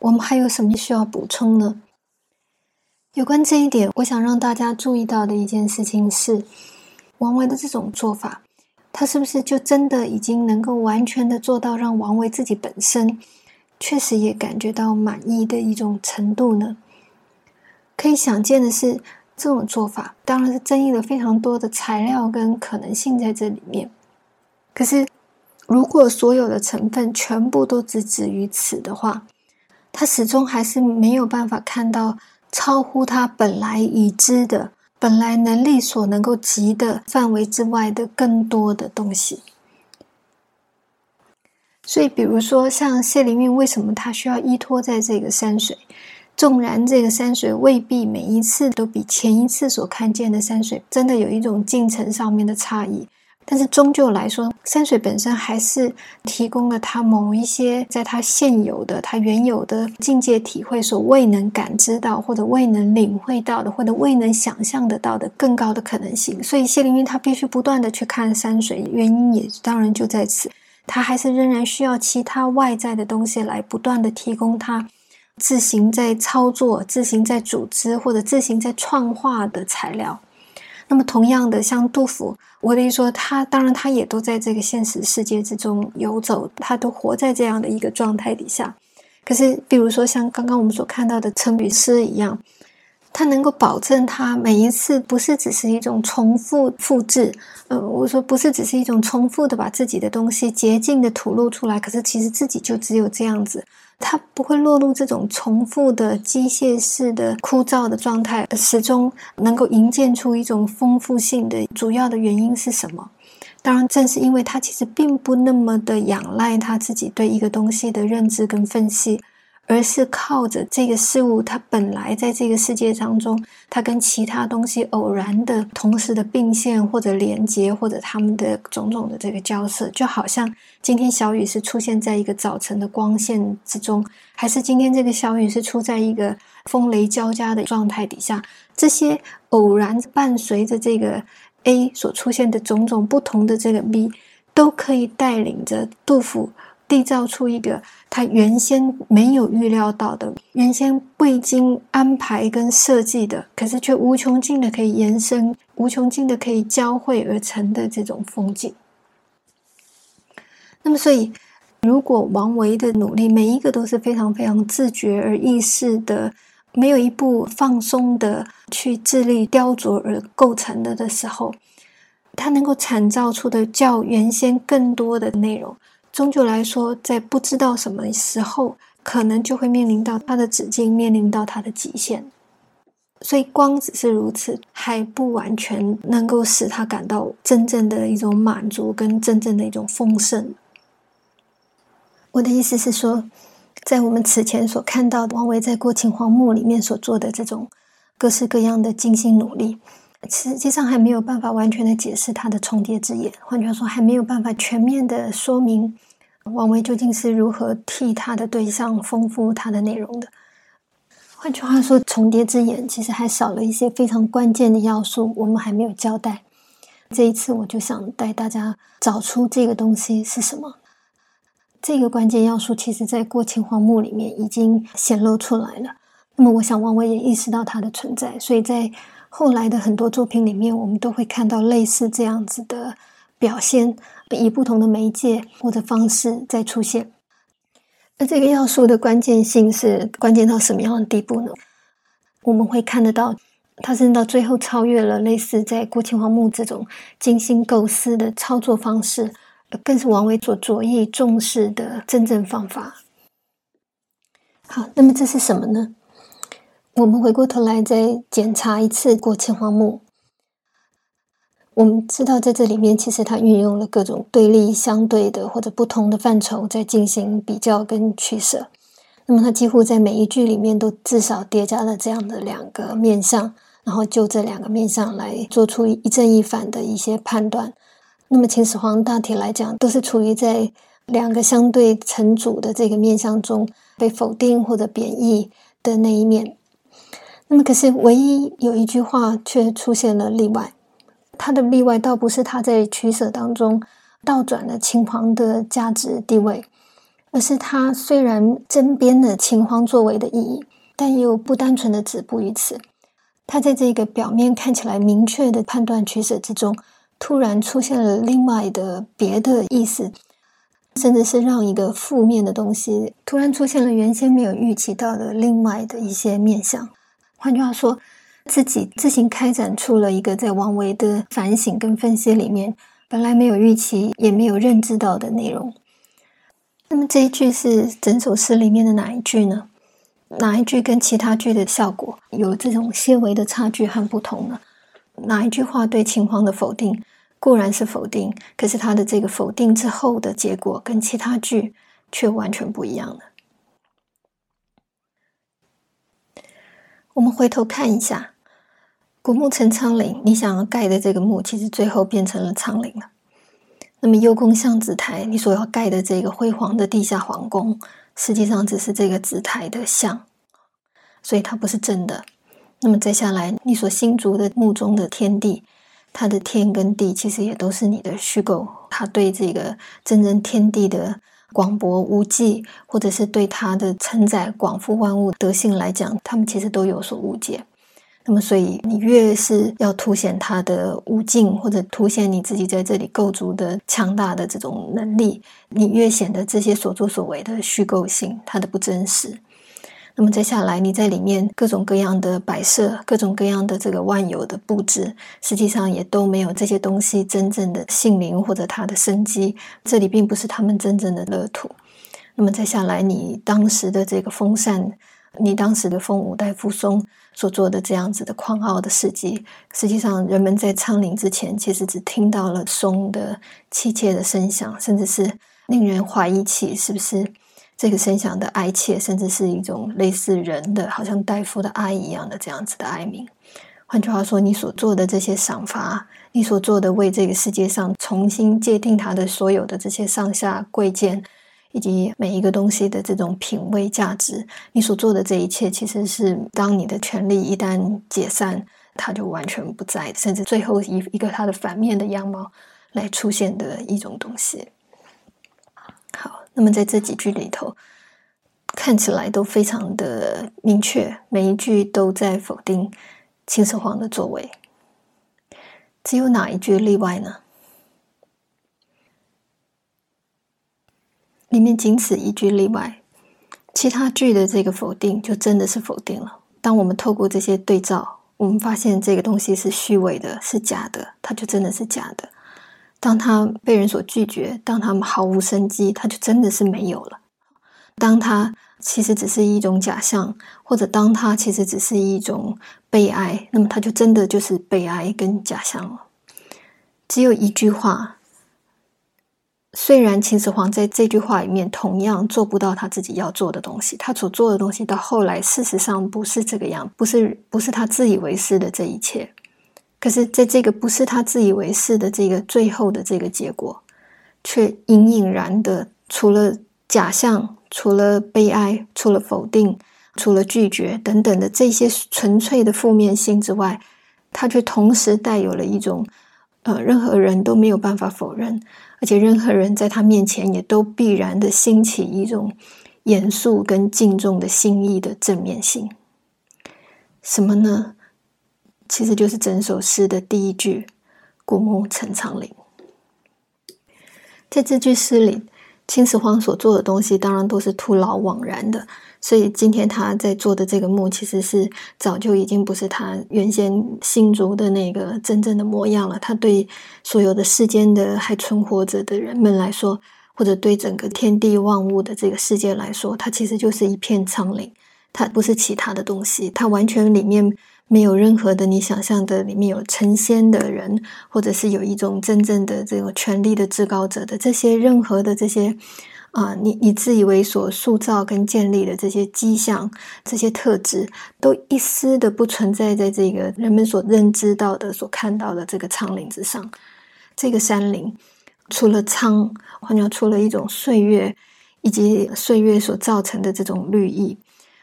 我们还有什么需要补充呢？有关这一点，我想让大家注意到的一件事情是，王维的这种做法，他是不是就真的已经能够完全的做到让王维自己本身确实也感觉到满意的一种程度呢？可以想见的是，这种做法当然是争议了非常多的材料跟可能性在这里面。可是，如果所有的成分全部都只止于此的话，他始终还是没有办法看到超乎他本来已知的、本来能力所能够及的范围之外的更多的东西。所以，比如说像谢灵运，为什么他需要依托在这个山水？纵然这个山水未必每一次都比前一次所看见的山水真的有一种进程上面的差异。但是终究来说，山水本身还是提供了他某一些在他现有的、他原有的境界体会所未能感知到，或者未能领会到的，或者未能想象得到的更高的可能性。所以谢灵运他必须不断的去看山水，原因也当然就在此，他还是仍然需要其他外在的东西来不断的提供他自行在操作、自行在组织或者自行在创化的材料。那么，同样的，像杜甫，我的意思说，他当然他也都在这个现实世界之中游走，他都活在这样的一个状态底下。可是，比如说像刚刚我们所看到的成语诗一样，他能够保证他每一次不是只是一种重复复制，呃，我说不是只是一种重复的把自己的东西竭尽的吐露出来，可是其实自己就只有这样子。它不会落入这种重复的机械式的枯燥的状态，始终能够营建出一种丰富性的。主要的原因是什么？当然，正是因为他其实并不那么的仰赖他自己对一个东西的认知跟分析。而是靠着这个事物，它本来在这个世界当中，它跟其他东西偶然的同时的并线或者连接，或者它们的种种的这个交涉，就好像今天小雨是出现在一个早晨的光线之中，还是今天这个小雨是出在一个风雷交加的状态底下，这些偶然伴随着这个 A 所出现的种种不同的这个 B，都可以带领着杜甫。缔造出一个他原先没有预料到的、原先未经安排跟设计的，可是却无穷尽的可以延伸、无穷尽的可以交汇而成的这种风景。那么，所以如果王维的努力每一个都是非常非常自觉而意识的，没有一步放松的去致力雕琢而构成的的时候，他能够产造出的较原先更多的内容。终究来说，在不知道什么时候，可能就会面临到它的止境，面临到它的极限。所以，光只是如此，还不完全能够使他感到真正的一种满足，跟真正的一种丰盛。我的意思是说，在我们此前所看到的王维在《过秦皇墓》里面所做的这种各式各样的精心努力。实际上还没有办法完全的解释他的重叠之眼，换句话说，还没有办法全面的说明王维究竟是如何替他的对象丰富他的内容的。换句话说，重叠之眼其实还少了一些非常关键的要素，我们还没有交代。这一次，我就想带大家找出这个东西是什么。这个关键要素，其实在《过秦皇墓》里面已经显露出来了。那么，我想王维也意识到它的存在，所以在。后来的很多作品里面，我们都会看到类似这样子的表现，以不同的媒介或者方式在出现。那这个要素的关键性是关键到什么样的地步呢？我们会看得到，它甚至到最后超越了类似在《郭秦皇墓》这种精心构思的操作方式，更是王维所着意重视的真正方法。好，那么这是什么呢？我们回过头来再检查一次《过秦皇墓》，我们知道在这里面，其实它运用了各种对立、相对的或者不同的范畴，在进行比较跟取舍。那么，它几乎在每一句里面都至少叠加了这样的两个面相，然后就这两个面相来做出一正一反的一些判断。那么，秦始皇大体来讲，都是处于在两个相对成主的这个面相中被否定或者贬义的那一面。那么，可是唯一有一句话却出现了例外。他的例外倒不是他在取舍当中倒转了秦皇的价值地位，而是他虽然针砭了秦皇作为的意义，但又不单纯的止步于此。他在这个表面看起来明确的判断取舍之中，突然出现了另外的别的意思，甚至是让一个负面的东西突然出现了原先没有预期到的另外的一些面相。换句话说，自己自行开展出了一个在王维的反省跟分析里面本来没有预期也没有认知到的内容。那么这一句是整首诗里面的哪一句呢？哪一句跟其他句的效果有这种些微的差距和不同呢？哪一句话对秦皇的否定固然是否定，可是他的这个否定之后的结果跟其他句却完全不一样了。我们回头看一下，古墓成苍岭，你想要盖的这个墓，其实最后变成了苍岭了。那么幽宫象紫台，你所要盖的这个辉煌的地下皇宫。实际上只是这个紫台的像，所以它不是真的。那么接下来，你所新筑的墓中的天地，它的天跟地其实也都是你的虚构。它对这个真正天地的广博无际，或者是对它的承载广覆万物德性来讲，他们其实都有所误解。那么，所以你越是要凸显它的无尽，或者凸显你自己在这里构筑的强大的这种能力，你越显得这些所作所为的虚构性，它的不真实。那么接下来，你在里面各种各样的摆设，各种各样的这个万有的布置，实际上也都没有这些东西真正的姓名或者它的生机。这里并不是他们真正的乐土。那么再下来，你当时的这个风扇。你当时的风五代扶松所做的这样子的狂傲的事迹，实际上人们在苍岭之前，其实只听到了松的凄切的声响，甚至是令人怀疑起是不是这个声响的哀切，甚至是一种类似人的，好像大夫的哀一样的这样子的哀鸣。换句话说，你所做的这些赏罚，你所做的为这个世界上重新界定它的所有的这些上下贵贱。以及每一个东西的这种品味价值，你所做的这一切，其实是当你的权利一旦解散，它就完全不在，甚至最后一一个它的反面的样貌来出现的一种东西。好，那么在这几句里头，看起来都非常的明确，每一句都在否定秦始皇的作为，只有哪一句例外呢？里面仅此一句例外，其他句的这个否定就真的是否定了。当我们透过这些对照，我们发现这个东西是虚伪的，是假的，它就真的是假的。当他被人所拒绝，当他们毫无生机，它就真的是没有了。当它其实只是一种假象，或者当它其实只是一种悲哀，那么它就真的就是悲哀跟假象了。只有一句话。虽然秦始皇在这句话里面同样做不到他自己要做的东西，他所做的东西到后来事实上不是这个样，不是不是他自以为是的这一切。可是，在这个不是他自以为是的这个最后的这个结果，却隐隐然的，除了假象，除了悲哀，除了否定，除了拒绝等等的这些纯粹的负面性之外，它却同时带有了一种，呃，任何人都没有办法否认。而且，任何人在他面前也都必然的兴起一种严肃跟敬重的心意的正面性。什么呢？其实就是整首诗的第一句“古木成苍林”。在这句诗里，秦始皇所做的东西，当然都是徒劳枉然的。所以今天他在做的这个墓，其实是早就已经不是他原先新竹的那个真正的模样了。他对所有的世间的还存活着的人们来说，或者对整个天地万物的这个世界来说，它其实就是一片苍岭，它不是其他的东西，它完全里面没有任何的你想象的里面有成仙的人，或者是有一种真正的这个权力的至高者的这些任何的这些。啊，你你自以为所塑造跟建立的这些迹象、这些特质，都一丝的不存在在这个人们所认知到的、所看到的这个苍岭之上。这个山林，除了苍，好像除了一种岁月，以及岁月所造成的这种绿意，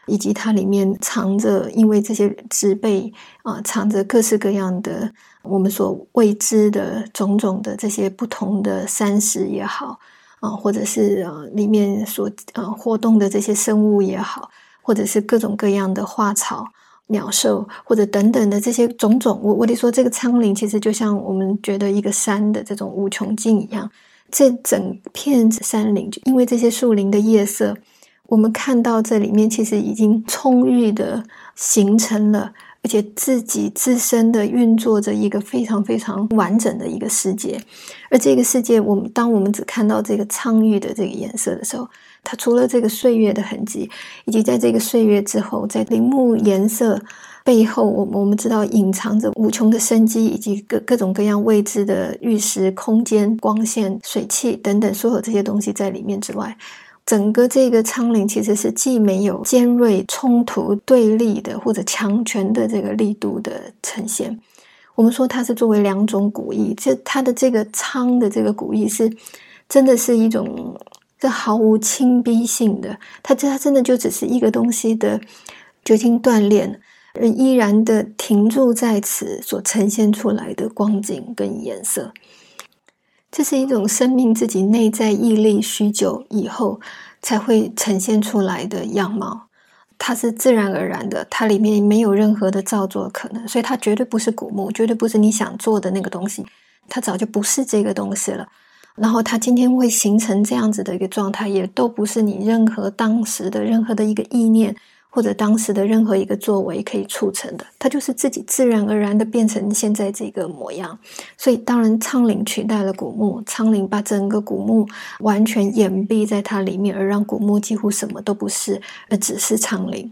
以及它里面藏着，因为这些植被啊，藏着各式各样的我们所未知的种种的这些不同的山石也好。啊，或者是呃里面所呃活动的这些生物也好，或者是各种各样的花草、鸟兽，或者等等的这些种种。我我得说，这个苍林其实就像我们觉得一个山的这种无穷尽一样，这整片山林，就因为这些树林的叶色，我们看到这里面其实已经充裕的形成了。而且自己自身的运作着一个非常非常完整的一个世界，而这个世界，我们当我们只看到这个苍玉的这个颜色的时候，它除了这个岁月的痕迹，以及在这个岁月之后，在林木颜色背后，我我们知道隐藏着无穷的生机，以及各各种各样未知的玉石、空间、光线、水汽等等所有这些东西在里面之外。整个这个苍岭其实是既没有尖锐冲突对立的或者强权的这个力度的呈现。我们说它是作为两种古意，这它的这个苍的这个古意是真的是一种这毫无亲逼性的，它这它真的就只是一个东西的酒精锻炼，而依然的停驻在此所呈现出来的光景跟颜色。这是一种生命自己内在毅力许久以后才会呈现出来的样貌，它是自然而然的，它里面没有任何的造作可能，所以它绝对不是古墓，绝对不是你想做的那个东西，它早就不是这个东西了。然后它今天会形成这样子的一个状态，也都不是你任何当时的任何的一个意念。或者当时的任何一个作为可以促成的，它就是自己自然而然的变成现在这个模样。所以，当然苍岭取代了古墓，苍岭把整个古墓完全掩蔽在它里面，而让古墓几乎什么都不是，而只是苍岭。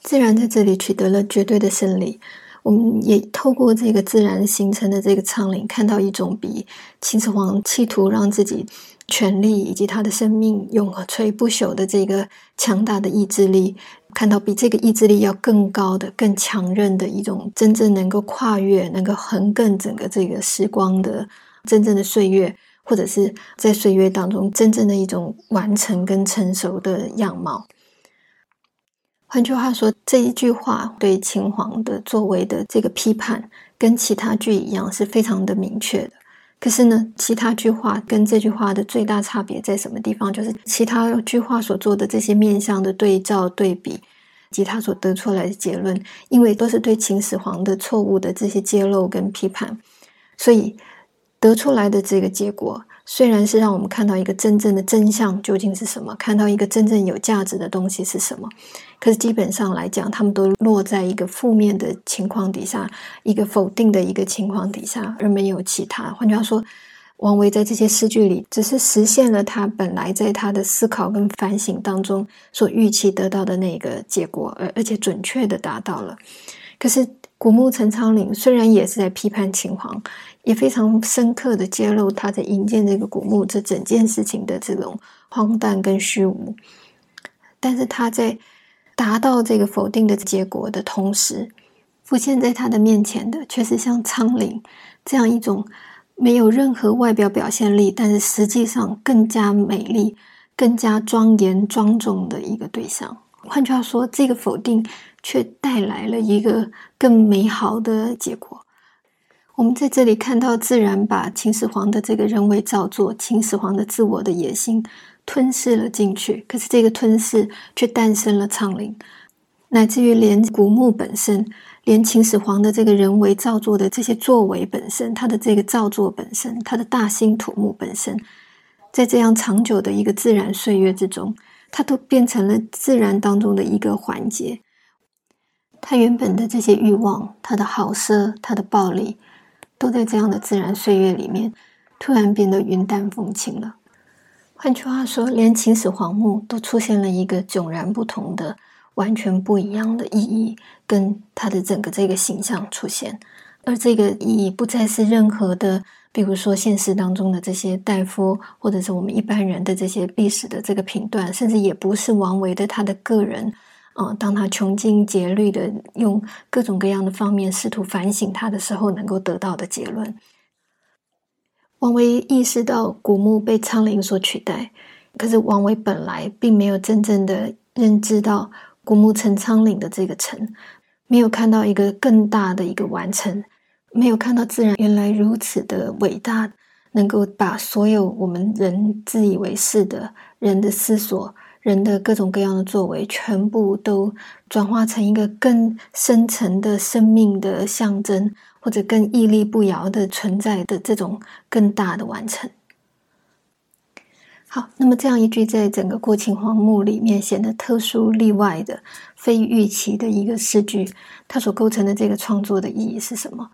自然在这里取得了绝对的胜利。我们也透过这个自然形成的这个苍岭，看到一种比秦始皇企图让自己。权力以及他的生命永垂不朽的这个强大的意志力，看到比这个意志力要更高的、更强韧的一种真正能够跨越、能够横亘整个这个时光的真正的岁月，或者是在岁月当中真正的一种完成跟成熟的样貌。换句话说，这一句话对秦皇的作为的这个批判，跟其他剧一样，是非常的明确的。可是呢，其他句话跟这句话的最大差别在什么地方？就是其他句话所做的这些面向的对照、对比，及他所得出来的结论，因为都是对秦始皇的错误的这些揭露跟批判，所以得出来的这个结果。虽然是让我们看到一个真正的真相究竟是什么，看到一个真正有价值的东西是什么，可是基本上来讲，他们都落在一个负面的情况底下，一个否定的一个情况底下，而没有其他。换句话说，王维在这些诗句里，只是实现了他本来在他的思考跟反省当中所预期得到的那个结果，而而且准确的达到了。可是古墓陈仓岭虽然也是在批判秦皇。也非常深刻的揭露他在营建这个古墓这整件事情的这种荒诞跟虚无，但是他在达到这个否定的结果的同时，浮现在他的面前的却是像苍岭这样一种没有任何外表表现力，但是实际上更加美丽、更加庄严庄重的一个对象。换句话说，这个否定却带来了一个更美好的结果。我们在这里看到自然把秦始皇的这个人为造作、秦始皇的自我的野心吞噬了进去，可是这个吞噬却诞生了苍陵，乃至于连古墓本身，连秦始皇的这个人为造作的这些作为本身，他的这个造作本身，他的大兴土木本身，在这样长久的一个自然岁月之中，它都变成了自然当中的一个环节。他原本的这些欲望，他的好色，他的暴力。都在这样的自然岁月里面，突然变得云淡风轻了。换句话说，连秦始皇墓都出现了一个迥然不同的、完全不一样的意义，跟他的整个这个形象出现。而这个意义不再是任何的，比如说现实当中的这些大夫，或者是我们一般人的这些历史的这个评断，甚至也不是王维的他的个人。啊，当他穷尽竭虑的用各种各样的方面试图反省他的时候，能够得到的结论。王维意识到古墓被苍岭所取代，可是王维本来并没有真正的认知到古墓成苍岭的这个成，没有看到一个更大的一个完成，没有看到自然原来如此的伟大，能够把所有我们人自以为是的人的思索、人的各种各样的作为，全部都转化成一个更深层的生命的象征，或者更屹立不摇的存在的这种更大的完成。好，那么这样一句在整个过秦荒墓里面显得特殊、例外的、非预期的一个诗句，它所构成的这个创作的意义是什么？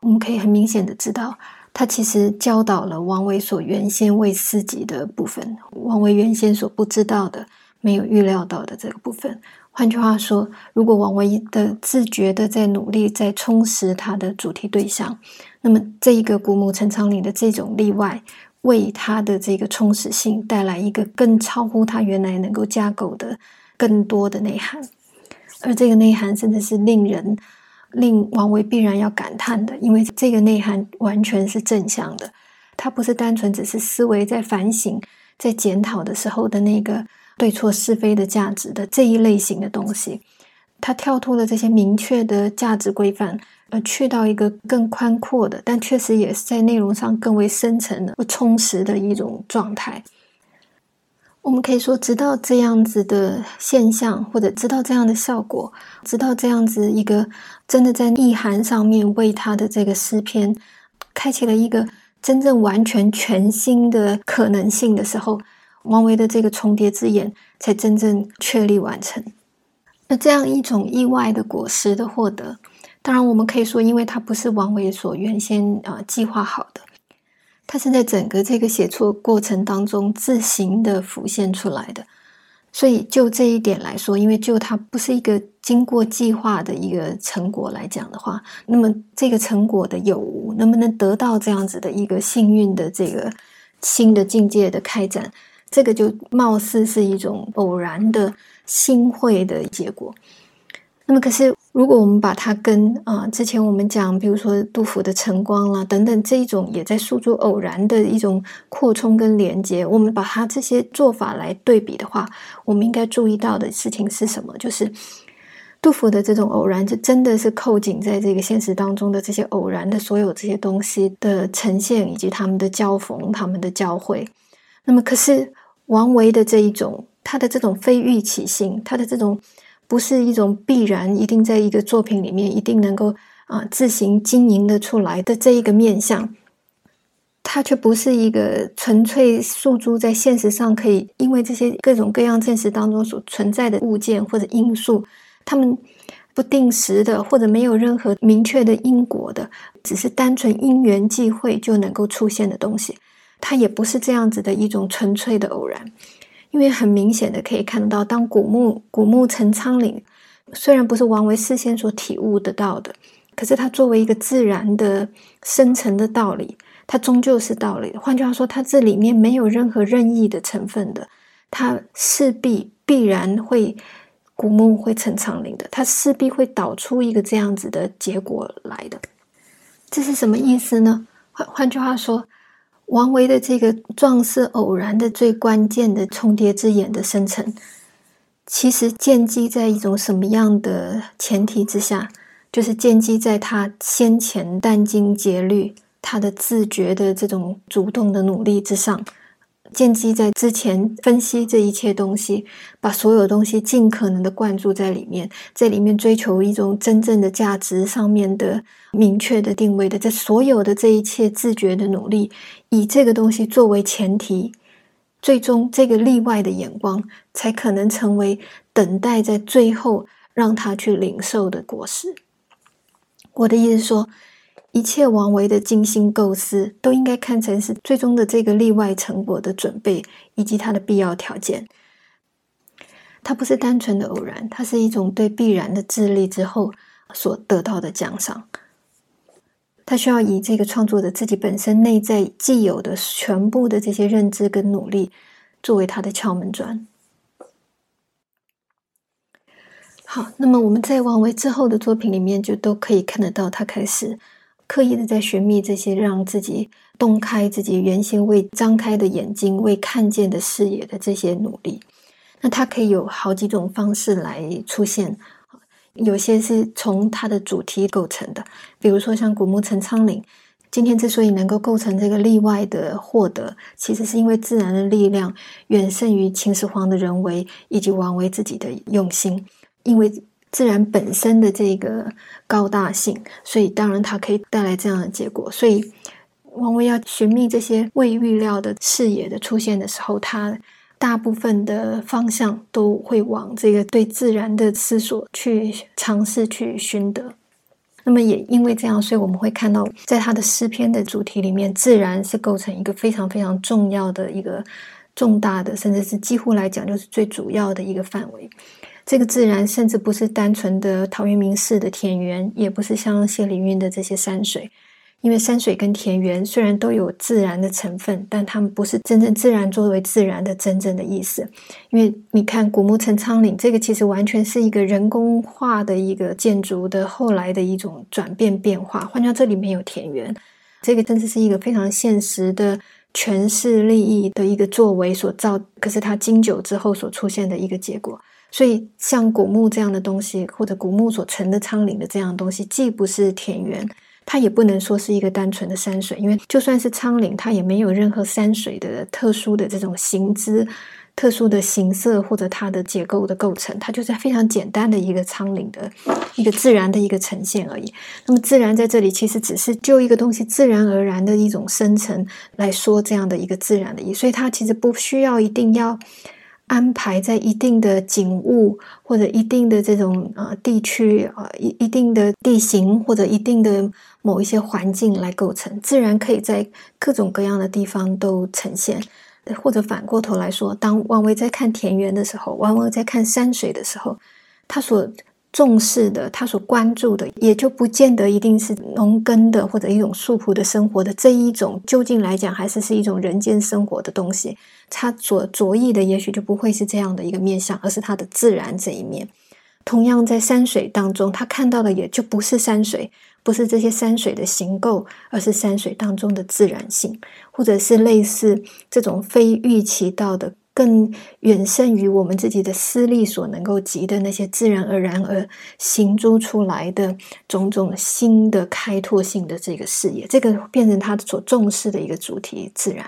我们可以很明显的知道，它其实教导了王维所原先未思及的部分，王维原先所不知道的、没有预料到的这个部分。换句话说，如果王维的自觉的在努力、在充实他的主题对象，那么这一个古墓陈仓岭的这种例外。为他的这个充实性带来一个更超乎他原来能够架构的更多的内涵，而这个内涵甚至是令人令王维必然要感叹的，因为这个内涵完全是正向的，它不是单纯只是思维在反省、在检讨的时候的那个对错是非的价值的这一类型的东西，它跳脱了这些明确的价值规范。而去到一个更宽阔的，但确实也是在内容上更为深层的、不充实的一种状态。我们可以说，直到这样子的现象，或者直到这样的效果，直到这样子一个真的在意涵上面为他的这个诗篇开启了一个真正完全全新的可能性的时候，王维的这个重叠之眼才真正确立完成。那这样一种意外的果实的获得。当然，我们可以说，因为它不是王维所原先啊计划好的，它是在整个这个写作过程当中自行的浮现出来的。所以就这一点来说，因为就它不是一个经过计划的一个成果来讲的话，那么这个成果的有无，能不能得到这样子的一个幸运的这个新的境界的开展，这个就貌似是一种偶然的心会的结果。那么可是。如果我们把它跟啊之前我们讲，比如说杜甫的晨光啦等等这一种也在诉诸偶然的一种扩充跟连接，我们把它这些做法来对比的话，我们应该注意到的事情是什么？就是杜甫的这种偶然，就真的是扣紧在这个现实当中的这些偶然的所有这些东西的呈现，以及他们的交逢、他们的交汇。那么，可是王维的这一种，他的这种非预期性，他的这种。不是一种必然，一定在一个作品里面一定能够啊自行经营的出来的这一个面相，它却不是一个纯粹诉诸在现实上可以，因为这些各种各样现实当中所存在的物件或者因素，他们不定时的或者没有任何明确的因果的，只是单纯因缘际会就能够出现的东西，它也不是这样子的一种纯粹的偶然。因为很明显的可以看到，当古墓古墓成苍岭，虽然不是王维事先所体悟得到的，可是它作为一个自然的深层的道理，它终究是道理。换句话说，它这里面没有任何任意的成分的，它势必必然会古墓会成苍岭的，它势必会导出一个这样子的结果来的。这是什么意思呢？换换句话说。王维的这个壮士偶然的最关键的重叠之眼的生成，其实建基在一种什么样的前提之下？就是建基在他先前殚精竭虑、他的自觉的这种主动的努力之上。建基在之前分析这一切东西，把所有东西尽可能的灌注在里面，在里面追求一种真正的价值上面的明确的定位的，在所有的这一切自觉的努力，以这个东西作为前提，最终这个例外的眼光才可能成为等待在最后让他去领受的果实。我的意思说。一切王维的精心构思，都应该看成是最终的这个例外成果的准备，以及它的必要条件。它不是单纯的偶然，它是一种对必然的智力之后所得到的奖赏。他需要以这个创作者自己本身内在既有的全部的这些认知跟努力，作为他的敲门砖。好，那么我们在王维之后的作品里面，就都可以看得到他开始。刻意的在寻觅这些让自己洞开自己原先未张开的眼睛、未看见的视野的这些努力，那它可以有好几种方式来出现。有些是从它的主题构成的，比如说像古墓陈仓岭，今天之所以能够构成这个例外的获得，其实是因为自然的力量远胜于秦始皇的人为以及王维自己的用心。因为自然本身的这个高大性，所以当然它可以带来这样的结果。所以王维要寻觅这些未预料的视野的出现的时候，他大部分的方向都会往这个对自然的思索去尝试去寻得。那么也因为这样，所以我们会看到，在他的诗篇的主题里面，自然是构成一个非常非常重要的一个重大的，甚至是几乎来讲就是最主要的一个范围。这个自然甚至不是单纯的陶渊明式的田园，也不是像谢灵运的这些山水。因为山水跟田园虽然都有自然的成分，但它们不是真正自然作为自然的真正的意思。因为你看古木城苍岭，这个其实完全是一个人工化的一个建筑的后来的一种转变变化。换句这里面有田园，这个真的是一个非常现实的权势利益的一个作为所造，可是它经久之后所出现的一个结果。所以像古木这样的东西，或者古木所成的苍岭的这样的东西，既不是田园。它也不能说是一个单纯的山水，因为就算是苍岭，它也没有任何山水的特殊的这种形姿、特殊的形色或者它的结构的构成，它就是非常简单的一个苍岭的一个自然的一个呈现而已。那么自然在这里其实只是就一个东西自然而然的一种生成来说这样的一个自然的意义，所以它其实不需要一定要。安排在一定的景物或者一定的这种呃地区啊一一定的地形或者一定的某一些环境来构成，自然可以在各种各样的地方都呈现。或者反过头来说，当王维在看田园的时候，王维在看山水的时候，他所重视的，他所关注的，也就不见得一定是农耕的或者一种素朴的生活的这一种，究竟来讲还是是一种人间生活的东西。他所着意的也许就不会是这样的一个面相，而是他的自然这一面。同样在山水当中，他看到的也就不是山水，不是这些山水的形构，而是山水当中的自然性，或者是类似这种非预期到的、更远胜于我们自己的私利所能够及的那些自然而然而行诸出来的种种新的开拓性的这个视野，这个变成他所重视的一个主题——自然。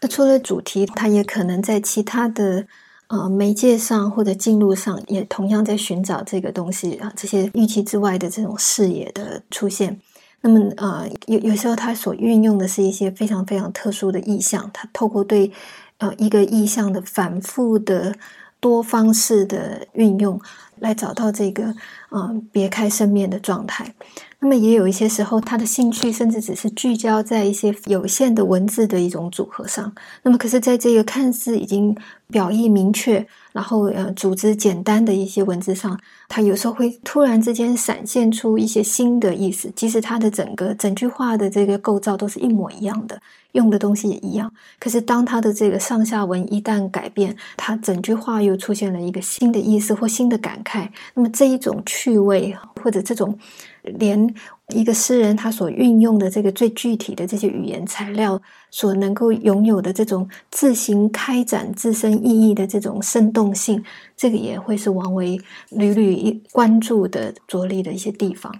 那除了主题，他也可能在其他的呃媒介上或者进路上，也同样在寻找这个东西啊，这些预期之外的这种视野的出现。那么呃，有有时候他所运用的是一些非常非常特殊的意象，他透过对呃一个意象的反复的多方式的运用，来找到这个嗯别开生面的状态。那么也有一些时候，他的兴趣甚至只是聚焦在一些有限的文字的一种组合上。那么，可是在这个看似已经表意明确，然后呃组织简单的一些文字上，他有时候会突然之间闪现出一些新的意思。即使他的整个整句话的这个构造都是一模一样的，用的东西也一样，可是当他的这个上下文一旦改变，他整句话又出现了一个新的意思或新的感慨。那么这一种趣味或者这种。连一个诗人他所运用的这个最具体的这些语言材料所能够拥有的这种自行开展自身意义的这种生动性，这个也会是王维屡屡关注的着力的一些地方。